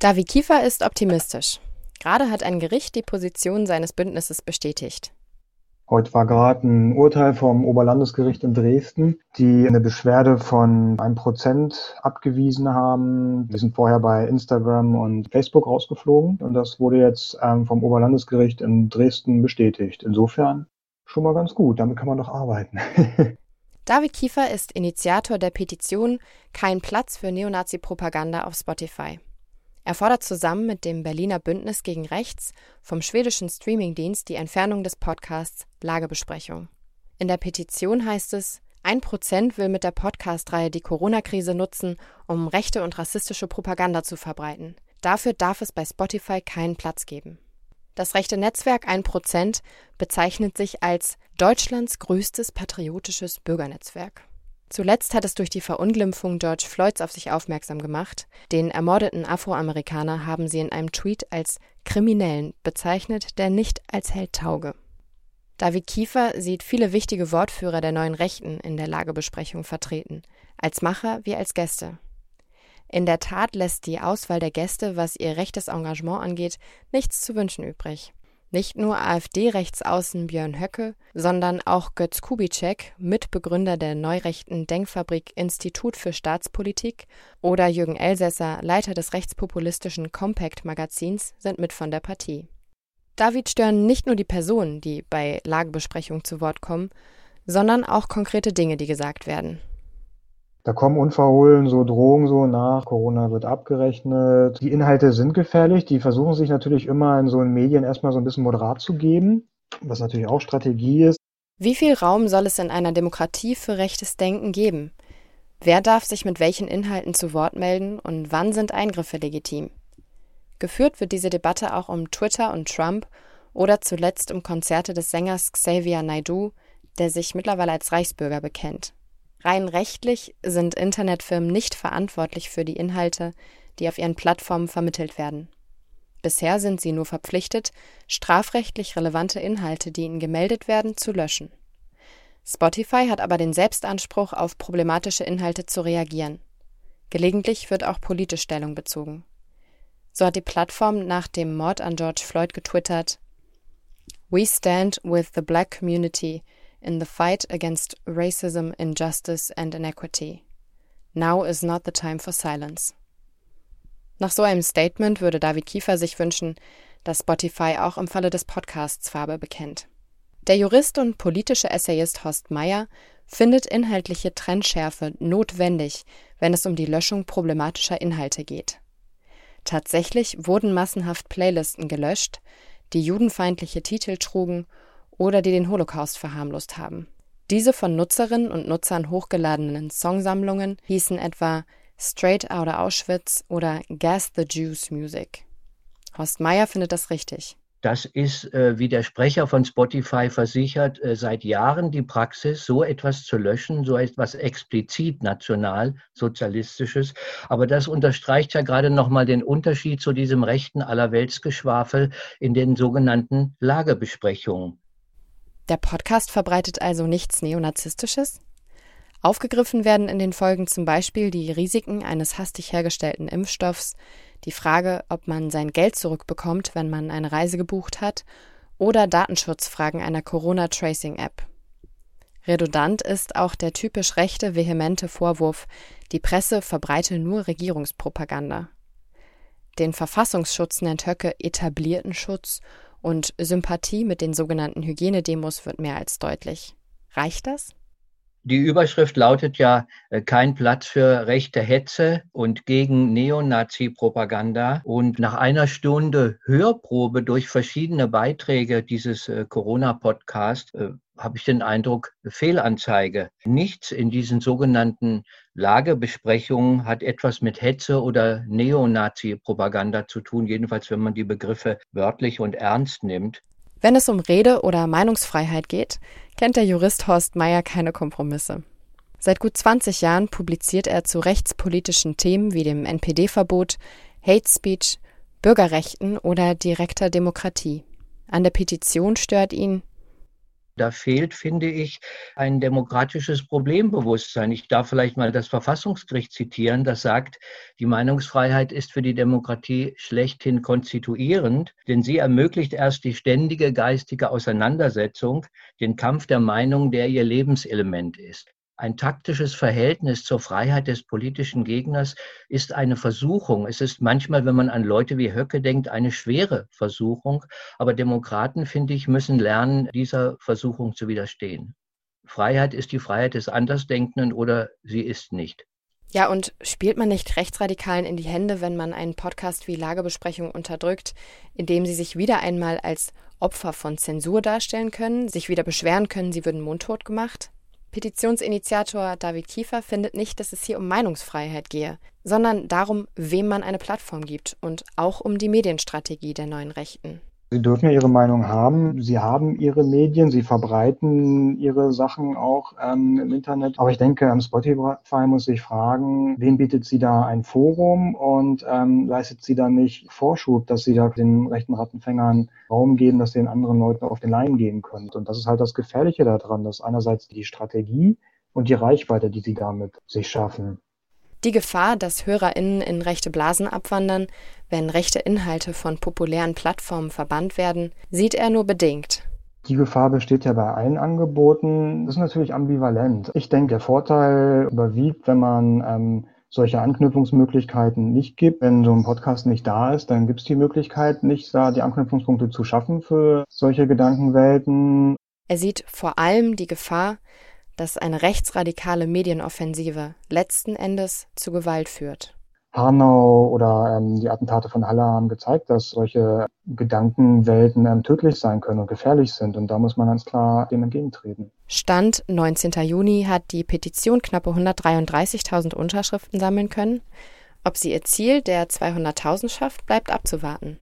Davi Kiefer ist optimistisch. Gerade hat ein Gericht die Position seines Bündnisses bestätigt. Heute war gerade ein Urteil vom Oberlandesgericht in Dresden, die eine Beschwerde von einem Prozent abgewiesen haben. Wir sind vorher bei Instagram und Facebook rausgeflogen und das wurde jetzt ähm, vom Oberlandesgericht in Dresden bestätigt. Insofern schon mal ganz gut, damit kann man doch arbeiten. David Kiefer ist Initiator der Petition Kein Platz für Neonazi-Propaganda auf Spotify. Er fordert zusammen mit dem Berliner Bündnis gegen Rechts vom schwedischen Streamingdienst die Entfernung des Podcasts Lagebesprechung. In der Petition heißt es, ein Prozent will mit der Podcast-Reihe die Corona-Krise nutzen, um rechte und rassistische Propaganda zu verbreiten. Dafür darf es bei Spotify keinen Platz geben. Das rechte Netzwerk 1% bezeichnet sich als Deutschlands größtes patriotisches Bürgernetzwerk. Zuletzt hat es durch die Verunglimpfung George Floyds auf sich aufmerksam gemacht. Den ermordeten Afroamerikaner haben sie in einem Tweet als Kriminellen bezeichnet, der nicht als Held tauge. David Kiefer sieht viele wichtige Wortführer der neuen Rechten in der Lagebesprechung vertreten, als Macher wie als Gäste. In der Tat lässt die Auswahl der Gäste, was ihr rechtes Engagement angeht, nichts zu wünschen übrig. Nicht nur AfD-Rechtsaußen Björn Höcke, sondern auch Götz Kubitschek, Mitbegründer der neurechten Denkfabrik Institut für Staatspolitik, oder Jürgen Elsässer, Leiter des rechtspopulistischen Compact-Magazins, sind mit von der Partie. David stören nicht nur die Personen, die bei Lagebesprechungen zu Wort kommen, sondern auch konkrete Dinge, die gesagt werden. Da kommen unverhohlen so Drohungen so nach, Corona wird abgerechnet. Die Inhalte sind gefährlich, die versuchen sich natürlich immer in so Medien erstmal so ein bisschen moderat zu geben, was natürlich auch Strategie ist. Wie viel Raum soll es in einer Demokratie für rechtes Denken geben? Wer darf sich mit welchen Inhalten zu Wort melden und wann sind Eingriffe legitim? Geführt wird diese Debatte auch um Twitter und Trump oder zuletzt um Konzerte des Sängers Xavier Naidoo, der sich mittlerweile als Reichsbürger bekennt. Rein rechtlich sind Internetfirmen nicht verantwortlich für die Inhalte, die auf ihren Plattformen vermittelt werden. Bisher sind sie nur verpflichtet, strafrechtlich relevante Inhalte, die ihnen gemeldet werden, zu löschen. Spotify hat aber den Selbstanspruch, auf problematische Inhalte zu reagieren. Gelegentlich wird auch politisch Stellung bezogen. So hat die Plattform nach dem Mord an George Floyd getwittert We stand with the black community in the fight against racism, injustice and inequity. Now is not the time for silence. Nach so einem Statement würde David Kiefer sich wünschen, dass Spotify auch im Falle des Podcasts Farbe bekennt. Der Jurist und politische Essayist Horst Meyer findet inhaltliche Trennschärfe notwendig, wenn es um die Löschung problematischer Inhalte geht. Tatsächlich wurden massenhaft Playlisten gelöscht, die judenfeindliche Titel trugen oder die den Holocaust verharmlost haben. Diese von Nutzerinnen und Nutzern hochgeladenen Songsammlungen hießen etwa Straight Outta Auschwitz oder Gas the Jews Music. Horst Meyer findet das richtig. Das ist, äh, wie der Sprecher von Spotify versichert, äh, seit Jahren die Praxis, so etwas zu löschen, so etwas explizit national sozialistisches. Aber das unterstreicht ja gerade nochmal den Unterschied zu diesem rechten Allerweltsgeschwafel in den sogenannten Lagebesprechungen. Der Podcast verbreitet also nichts Neonazistisches? Aufgegriffen werden in den Folgen zum Beispiel die Risiken eines hastig hergestellten Impfstoffs, die Frage, ob man sein Geld zurückbekommt, wenn man eine Reise gebucht hat, oder Datenschutzfragen einer Corona-Tracing-App. Redundant ist auch der typisch rechte, vehemente Vorwurf, die Presse verbreite nur Regierungspropaganda. Den Verfassungsschutz nennt Höcke etablierten Schutz und Sympathie mit den sogenannten Hygienedemos wird mehr als deutlich. Reicht das? Die Überschrift lautet ja äh, kein Platz für rechte Hetze und gegen Neonazi-Propaganda. Und nach einer Stunde Hörprobe durch verschiedene Beiträge dieses äh, Corona-Podcasts äh, habe ich den Eindruck, Fehlanzeige. Nichts in diesen sogenannten Lagebesprechungen hat etwas mit Hetze oder Neonazi-Propaganda zu tun, jedenfalls wenn man die Begriffe wörtlich und ernst nimmt. Wenn es um Rede- oder Meinungsfreiheit geht, kennt der Jurist Horst Meyer keine Kompromisse. Seit gut 20 Jahren publiziert er zu rechtspolitischen Themen wie dem NPD-Verbot, Hate Speech, Bürgerrechten oder direkter Demokratie. An der Petition stört ihn, Da fehlt, finde ich, ein demokratisches Problembewusstsein. Ich darf vielleicht mal das Verfassungsgericht zitieren, das sagt, die Meinungsfreiheit ist für die Demokratie schlechthin konstituierend, denn sie ermöglicht erst die ständige geistige Auseinandersetzung, den Kampf der Meinung, der ihr Lebenselement ist. Ein taktisches Verhältnis zur Freiheit des politischen Gegners ist eine Versuchung. Es ist manchmal, wenn man an Leute wie Höcke denkt, eine schwere Versuchung. Aber Demokraten, finde ich, müssen lernen, dieser Versuchung zu widerstehen. Freiheit ist die Freiheit des Andersdenkenden oder sie ist nicht. Ja, und spielt man nicht Rechtsradikalen in die Hände, wenn man einen Podcast wie Lagebesprechung unterdrückt, indem sie sich wieder einmal als Opfer von Zensur darstellen können, sich wieder beschweren können, sie würden mundtot gemacht? Petitionsinitiator David Kiefer findet nicht, dass es hier um Meinungsfreiheit gehe, sondern darum, wem man eine Plattform gibt und auch um die Medienstrategie der neuen Rechten. Sie dürfen ja Ihre Meinung haben. Sie haben Ihre Medien, Sie verbreiten Ihre Sachen auch ähm, im Internet. Aber ich denke, am Spotify muss sich fragen, wen bietet sie da ein Forum und ähm, leistet sie da nicht Vorschub, dass sie da den rechten Rattenfängern Raum geben, dass sie den anderen Leuten auf den Leim gehen können. Und das ist halt das Gefährliche daran, dass einerseits die Strategie und die Reichweite, die sie damit sich schaffen, die Gefahr, dass HörerInnen in rechte Blasen abwandern, wenn rechte Inhalte von populären Plattformen verbannt werden, sieht er nur bedingt. Die Gefahr besteht ja bei allen Angeboten. Das ist natürlich ambivalent. Ich denke, der Vorteil überwiegt, wenn man ähm, solche Anknüpfungsmöglichkeiten nicht gibt. Wenn so ein Podcast nicht da ist, dann gibt es die Möglichkeit, nicht da die Anknüpfungspunkte zu schaffen für solche Gedankenwelten. Er sieht vor allem die Gefahr, dass eine rechtsradikale Medienoffensive letzten Endes zu Gewalt führt. Hanau oder ähm, die Attentate von Halle haben gezeigt, dass solche Gedankenwelten ähm, tödlich sein können und gefährlich sind. Und da muss man ganz klar dem entgegentreten. Stand 19. Juni hat die Petition knappe 133.000 Unterschriften sammeln können. Ob sie ihr Ziel der 200.000 schafft, bleibt abzuwarten.